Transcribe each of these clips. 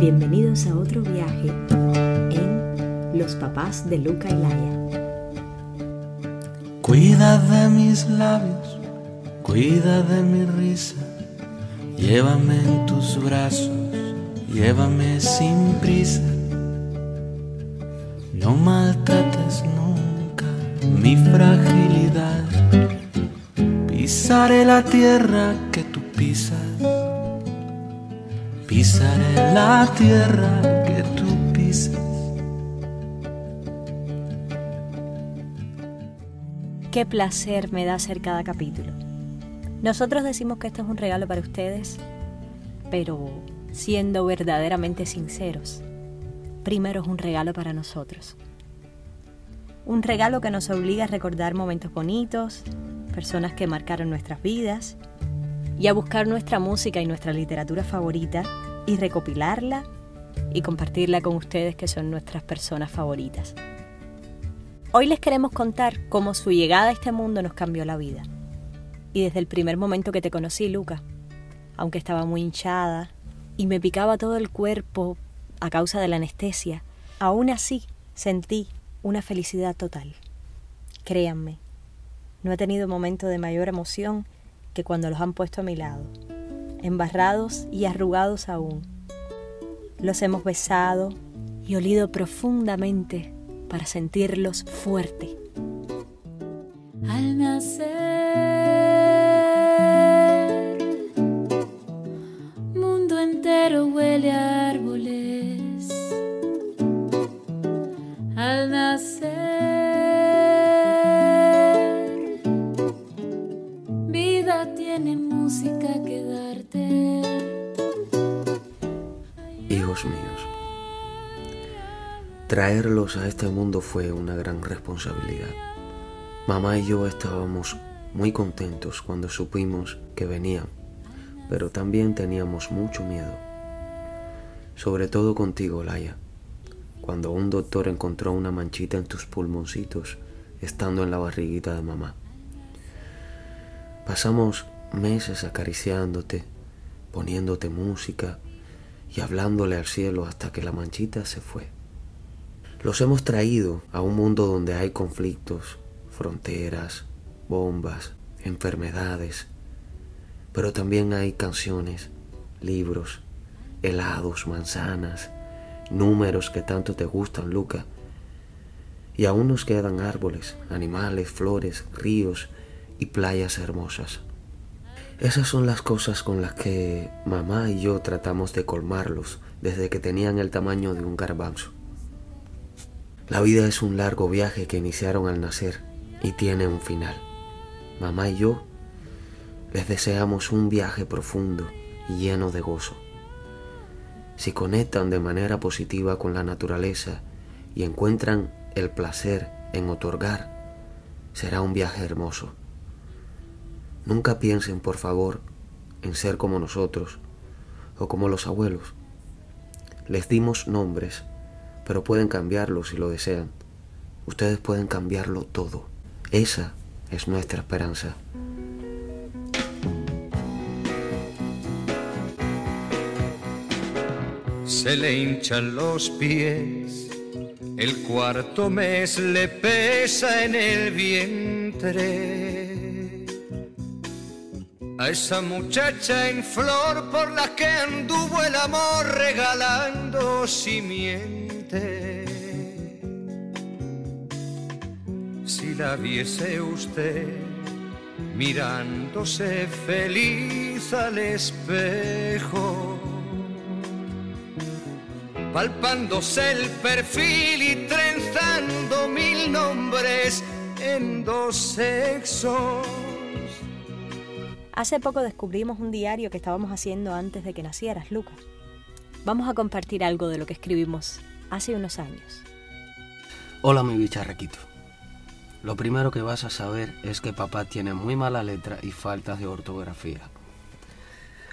Bienvenidos a otro viaje en Los papás de Luca y Laia. Cuida de mis labios, cuida de mi risa, llévame en tus brazos, llévame sin prisa. No maltrates nunca mi fragilidad, pisaré la tierra que tú pisas pisaré la tierra que tú pisas. Qué placer me da hacer cada capítulo. Nosotros decimos que esto es un regalo para ustedes, pero siendo verdaderamente sinceros, primero es un regalo para nosotros. Un regalo que nos obliga a recordar momentos bonitos, personas que marcaron nuestras vidas y a buscar nuestra música y nuestra literatura favorita y recopilarla y compartirla con ustedes que son nuestras personas favoritas. Hoy les queremos contar cómo su llegada a este mundo nos cambió la vida. Y desde el primer momento que te conocí, Luca, aunque estaba muy hinchada y me picaba todo el cuerpo a causa de la anestesia, aún así sentí una felicidad total. Créanme, no he tenido momento de mayor emoción que cuando los han puesto a mi lado embarrados y arrugados aún. Los hemos besado y olido profundamente para sentirlos fuerte. Al Hijos míos, traerlos a este mundo fue una gran responsabilidad. Mamá y yo estábamos muy contentos cuando supimos que venían, pero también teníamos mucho miedo. Sobre todo contigo, Laia, cuando un doctor encontró una manchita en tus pulmoncitos estando en la barriguita de mamá. Pasamos meses acariciándote, poniéndote música y hablándole al cielo hasta que la manchita se fue. Los hemos traído a un mundo donde hay conflictos, fronteras, bombas, enfermedades, pero también hay canciones, libros, helados, manzanas, números que tanto te gustan, Luca. Y aún nos quedan árboles, animales, flores, ríos y playas hermosas. Esas son las cosas con las que mamá y yo tratamos de colmarlos desde que tenían el tamaño de un garbanzo. La vida es un largo viaje que iniciaron al nacer y tiene un final. Mamá y yo les deseamos un viaje profundo y lleno de gozo. Si conectan de manera positiva con la naturaleza y encuentran el placer en otorgar, será un viaje hermoso. Nunca piensen, por favor, en ser como nosotros o como los abuelos. Les dimos nombres, pero pueden cambiarlo si lo desean. Ustedes pueden cambiarlo todo. Esa es nuestra esperanza. Se le hinchan los pies, el cuarto mes le pesa en el vientre. A esa muchacha en flor por la que anduvo el amor regalando simiente. Si la viese usted mirándose feliz al espejo palpándose el perfil y trenzando mil nombres en dos sexos. Hace poco descubrimos un diario que estábamos haciendo antes de que nacieras, Lucas. Vamos a compartir algo de lo que escribimos hace unos años. Hola mi bicharraquito. Lo primero que vas a saber es que papá tiene muy mala letra y faltas de ortografía.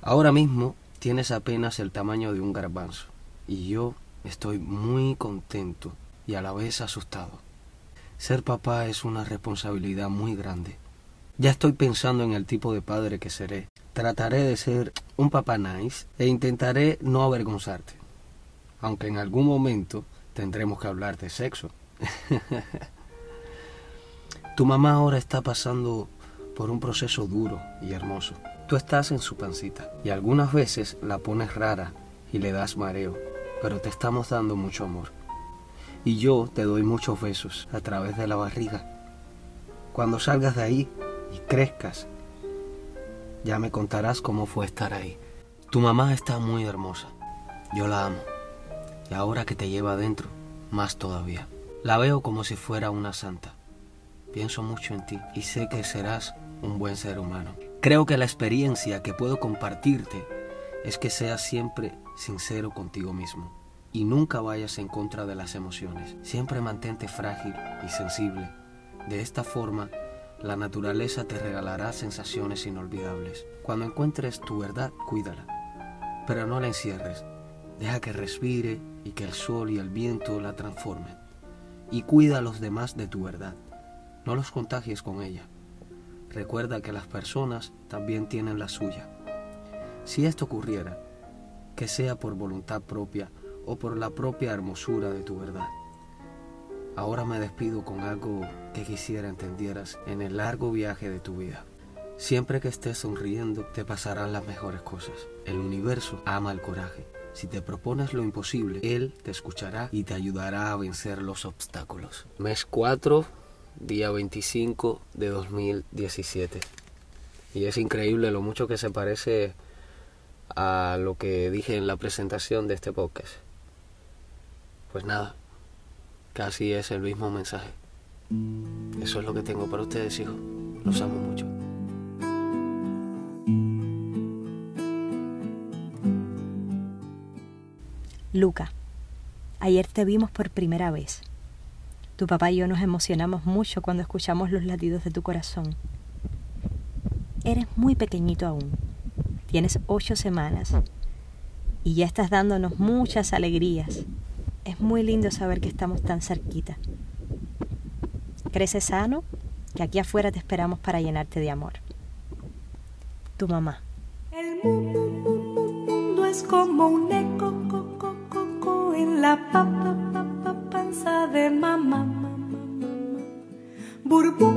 Ahora mismo tienes apenas el tamaño de un garbanzo y yo estoy muy contento y a la vez asustado. Ser papá es una responsabilidad muy grande. Ya estoy pensando en el tipo de padre que seré. Trataré de ser un papá nice e intentaré no avergonzarte. aunque en algún momento tendremos que hablar de sexo. tu mamá ahora está pasando por un proceso duro y hermoso. Tú estás en su pancita y algunas veces la pones rara y le das mareo, pero te estamos dando mucho amor. Y yo te doy muchos besos a través de la barriga. Cuando salgas de ahí y crezcas, ya me contarás cómo fue estar ahí. Tu mamá está muy hermosa. Yo la amo. Y ahora que te lleva adentro, más todavía. La veo como si fuera una santa. Pienso mucho en ti y sé que serás un buen ser humano. Creo que la experiencia que puedo compartirte es que seas siempre sincero contigo mismo y nunca vayas en contra de las emociones. Siempre mantente frágil y sensible. De esta forma, la naturaleza te regalará sensaciones inolvidables. Cuando encuentres tu verdad, cuídala, pero no la encierres. Deja que respire y que el sol y el viento la transformen. Y cuida a los demás de tu verdad. No los contagies con ella. Recuerda que las personas también tienen la suya. Si esto ocurriera, que sea por voluntad propia o por la propia hermosura de tu verdad. Ahora me despido con algo que quisiera entendieras en el largo viaje de tu vida. Siempre que estés sonriendo te pasarán las mejores cosas. El universo ama el coraje. Si te propones lo imposible, Él te escuchará y te ayudará a vencer los obstáculos. Mes 4, día 25 de 2017. Y es increíble lo mucho que se parece a lo que dije en la presentación de este podcast. Pues nada, casi es el mismo mensaje. Eso es lo que tengo para ustedes, hijos. Los amo mucho. Luca, ayer te vimos por primera vez. Tu papá y yo nos emocionamos mucho cuando escuchamos los latidos de tu corazón. Eres muy pequeñito aún. Tienes ocho semanas y ya estás dándonos muchas alegrías. Es muy lindo saber que estamos tan cerquita. Crece sano, que aquí afuera te esperamos para llenarte de amor. Tu mamá. El mundo es como un eco co, co, co, en la pa, pa, pa, pa, panza de mamá. Burbujas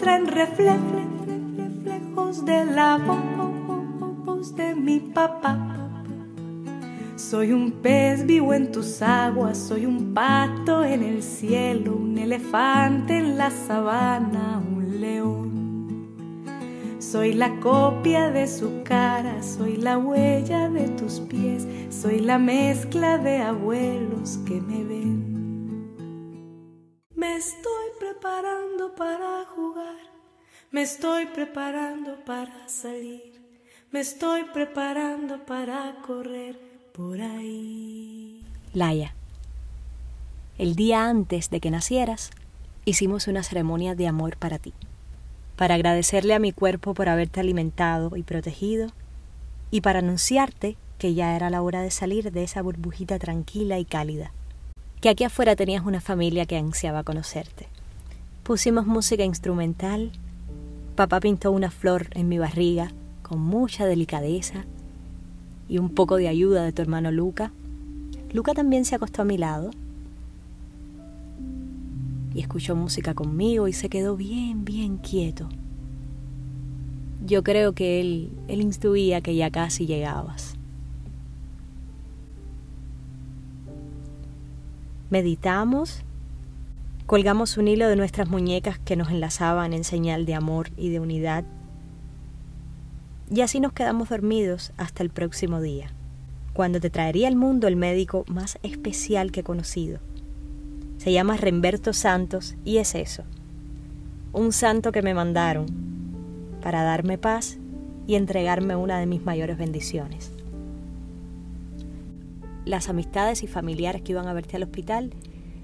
traen refle- refle- reflejos de la vo- voz de mi papá. Soy un pez vivo en tus aguas, soy un pato en el cielo, un elefante en la sabana, un león. Soy la copia de su cara, soy la huella de tus pies, soy la mezcla de abuelos que me ven. Me estoy preparando para jugar, me estoy preparando para salir, me estoy preparando para correr por ahí. Laia. El día antes de que nacieras, hicimos una ceremonia de amor para ti, para agradecerle a mi cuerpo por haberte alimentado y protegido, y para anunciarte que ya era la hora de salir de esa burbujita tranquila y cálida, que aquí afuera tenías una familia que ansiaba conocerte. Pusimos música instrumental, papá pintó una flor en mi barriga con mucha delicadeza y un poco de ayuda de tu hermano Luca. Luca también se acostó a mi lado y escuchó música conmigo y se quedó bien, bien quieto. Yo creo que él, él intuía que ya casi llegabas. Meditamos, colgamos un hilo de nuestras muñecas que nos enlazaban en señal de amor y de unidad y así nos quedamos dormidos hasta el próximo día, cuando te traería al mundo el médico más especial que he conocido. Se llama Remberto Santos y es eso, un santo que me mandaron para darme paz y entregarme una de mis mayores bendiciones. Las amistades y familiares que iban a verte al hospital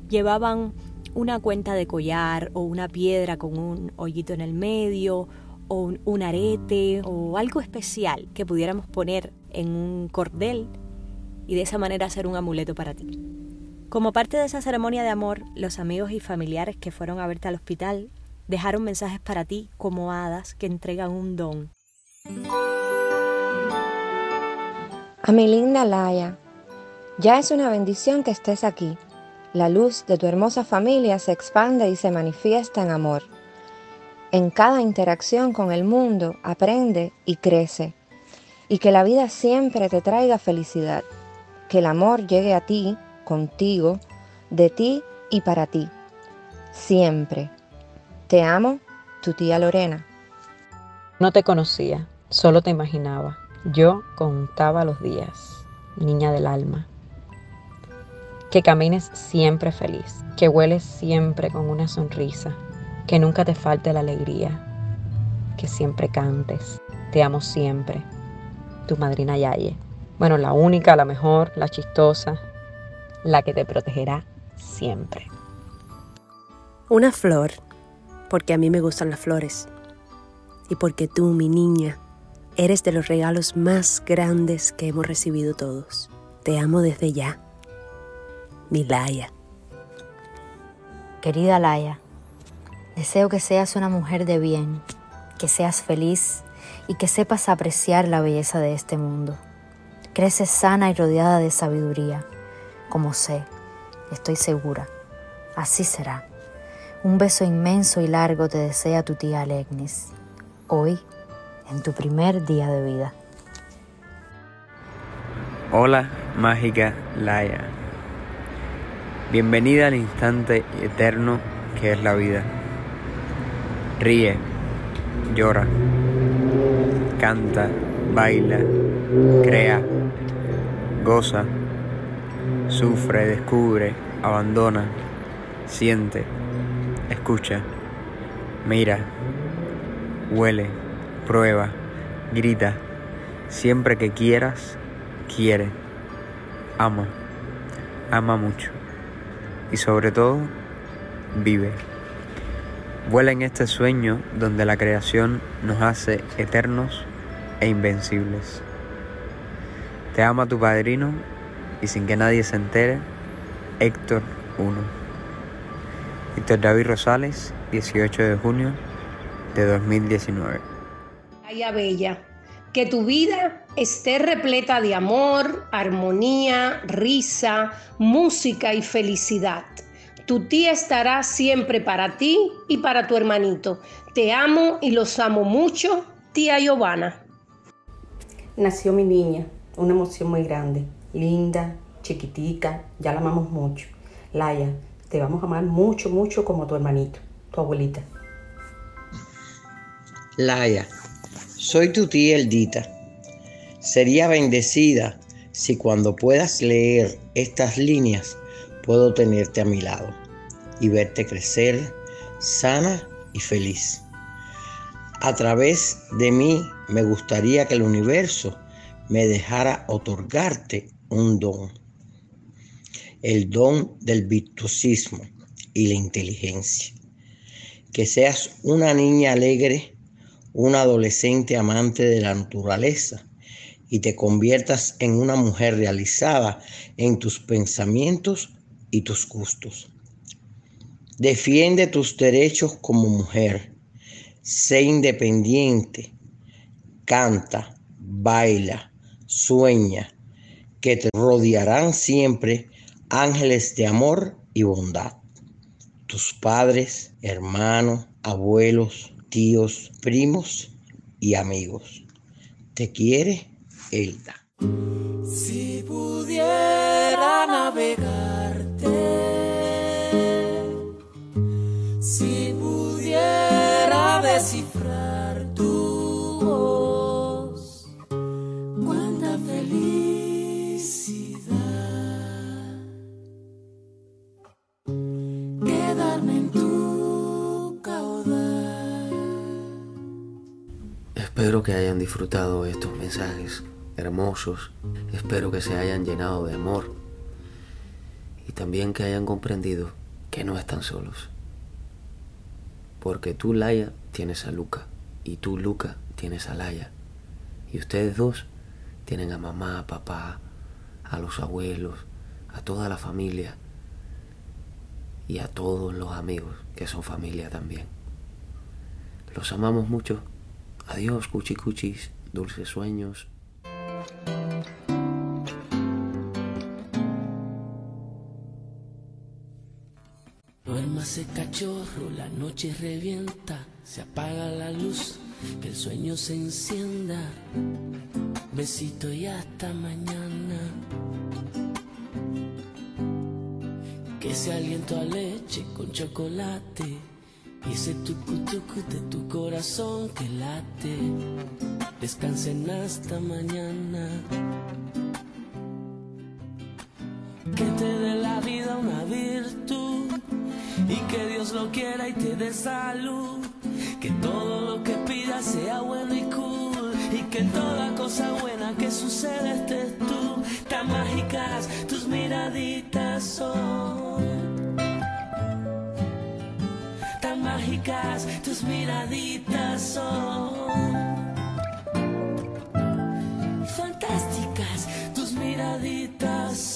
llevaban una cuenta de collar o una piedra con un hoyito en el medio o un, arete o algo especial que pudiéramos poner en un cordel y de esa manera hacer un amuleto para ti. Como parte de esa ceremonia de amor, los amigos y familiares que fueron a verte al hospital dejaron mensajes para ti como hadas que entregan un don. A mi linda Laia, Ya es una bendición que estés aquí. La luz de tu hermosa familia se expande y se manifiesta en amor. En cada interacción con el mundo aprende y crece. Y que la vida siempre te traiga felicidad. Que el amor llegue a ti, contigo, de ti y para ti. Siempre. Te amo, tu tía Lorena. No te conocía, solo te imaginaba. Yo contaba los días, niña del alma. Que camines siempre feliz, que hueles siempre con una sonrisa, que nunca te falte la alegría, que siempre cantes. Te amo siempre. Tu madrina Yaye. Bueno, la única, la mejor, la chistosa, la que te protegerá siempre. Una flor, porque a mí me gustan las flores. Y porque tú, mi niña, eres de los regalos más grandes que hemos recibido todos. Te amo desde ya. Mi Laia. Querida Laia, deseo que seas una mujer de bien, que seas feliz y que sepas apreciar la belleza de este mundo. Creces sana y rodeada de sabiduría, como sé, estoy segura. Así será. Un beso inmenso y largo te desea tu tía Alegnis, hoy, en tu primer día de vida. Hola, mágica Laia. Bienvenida al instante eterno que es la vida. Ríe, llora, canta, baila, crea, goza, sufre, descubre, abandona, siente, escucha, mira, huele, prueba, grita, siempre que quieras, quiere, ama, ama mucho y sobre todo vive. Vuela en este sueño donde la creación nos hace eternos e invencibles. Te ama tu padrino y sin que nadie se entere, Héctor 1. Héctor David Rosales, 18 de junio de 2019. Laia Bella, que tu vida esté repleta de amor, armonía, risa, música y felicidad. Tu tía estará siempre para ti y para tu hermanito. Te amo y los amo mucho, tía Giovanna. Nació mi niña, una emoción muy grande, linda, chiquitica, ya la amamos mucho. Laia, te vamos a amar mucho, mucho como tu hermanito, tu abuelita. Laia, soy tu tía Eldita. Sería bendecida si cuando puedas leer estas líneas puedo tenerte a mi lado y verte crecer sana y feliz. A través de mí me gustaría que el universo me dejara otorgarte un don, el don del virtuosismo y la inteligencia. Que seas una niña alegre, una adolescente amante de la naturaleza y te conviertas en una mujer realizada en tus pensamientos y tus gustos. Defiende tus derechos como mujer. Sé independiente. Canta, baila, sueña, que te rodearán siempre ángeles de amor y bondad. Tus padres, hermanos, abuelos, tíos, primos y amigos. Te quiere Elda. Si pudiera navegarte, Espero que hayan disfrutado estos mensajes hermosos. Espero que se hayan llenado de amor también que hayan comprendido que no están solos. Porque tú, Laia, tienes a Luca y tú, Luca, tienes a Laia. Y ustedes dos tienen a mamá, a papá, a los abuelos, a toda la familia y a todos los amigos que son familia también. Los amamos mucho. Adiós, cuchicuchis, dulces sueños. Ese cachorro, la noche revienta, se apaga la luz, que el sueño se encienda. Besito y hasta mañana. Que ese aliento a leche con chocolate y ese tucu tucu de tu corazón que late. Descansen hasta mañana. Que te y que Dios lo quiera y te dé salud. Que todo lo que pidas sea bueno y cool y que toda cosa buena que suceda estés tú. Tan mágicas tus miraditas son. Tan mágicas tus miraditas son. Fantásticas tus miraditas son.